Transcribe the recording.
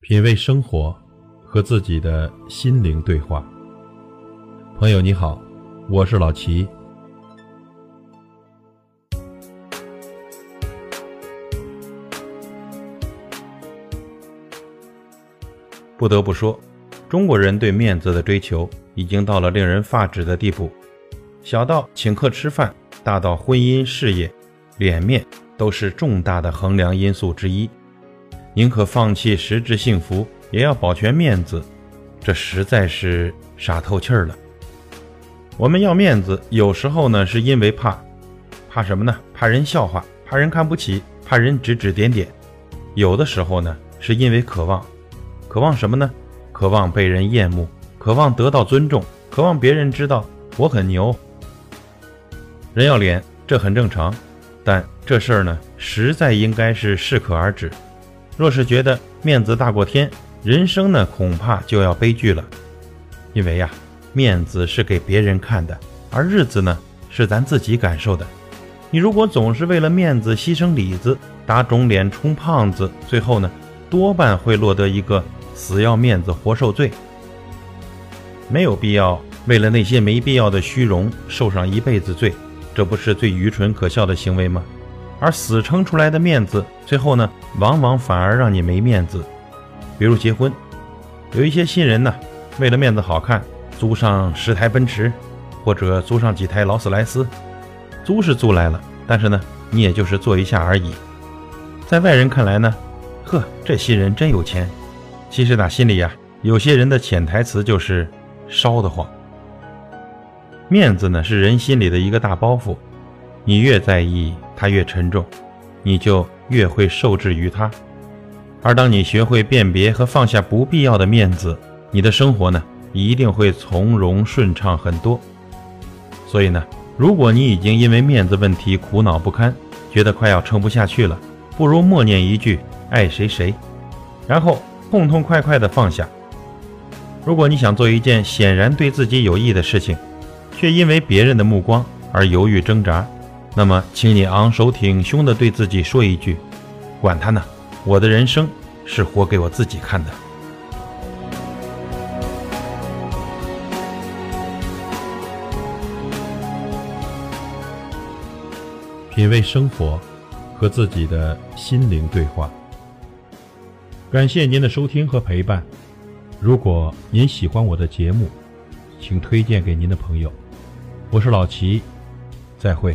品味生活，和自己的心灵对话。朋友你好，我是老齐。不得不说，中国人对面子的追求已经到了令人发指的地步。小到请客吃饭，大到婚姻事业，脸面都是重大的衡量因素之一。宁可放弃实质幸福，也要保全面子，这实在是傻透气儿了。我们要面子，有时候呢是因为怕，怕什么呢？怕人笑话，怕人看不起，怕人指指点点。有的时候呢是因为渴望，渴望什么呢？渴望被人厌恶，渴望得到尊重，渴望别人知道我很牛。人要脸，这很正常，但这事儿呢，实在应该是适可而止。若是觉得面子大过天，人生呢恐怕就要悲剧了。因为呀，面子是给别人看的，而日子呢是咱自己感受的。你如果总是为了面子牺牲里子，打肿脸充胖子，最后呢多半会落得一个死要面子活受罪。没有必要为了那些没必要的虚荣受上一辈子罪，这不是最愚蠢可笑的行为吗？而死撑出来的面子，最后呢，往往反而让你没面子。比如结婚，有一些新人呢，为了面子好看，租上十台奔驰，或者租上几台劳斯莱斯。租是租来了，但是呢，你也就是坐一下而已。在外人看来呢，呵，这新人真有钱。其实打心里呀，有些人的潜台词就是烧得慌。面子呢，是人心里的一个大包袱。你越在意，它越沉重，你就越会受制于它。而当你学会辨别和放下不必要的面子，你的生活呢，一定会从容顺畅很多。所以呢，如果你已经因为面子问题苦恼不堪，觉得快要撑不下去了，不如默念一句“爱谁谁”，然后痛痛快快地放下。如果你想做一件显然对自己有益的事情，却因为别人的目光而犹豫挣扎。那么，请你昂首挺胸地对自己说一句：“管他呢，我的人生是活给我自己看的。”品味生活，和自己的心灵对话。感谢您的收听和陪伴。如果您喜欢我的节目，请推荐给您的朋友。我是老齐，再会。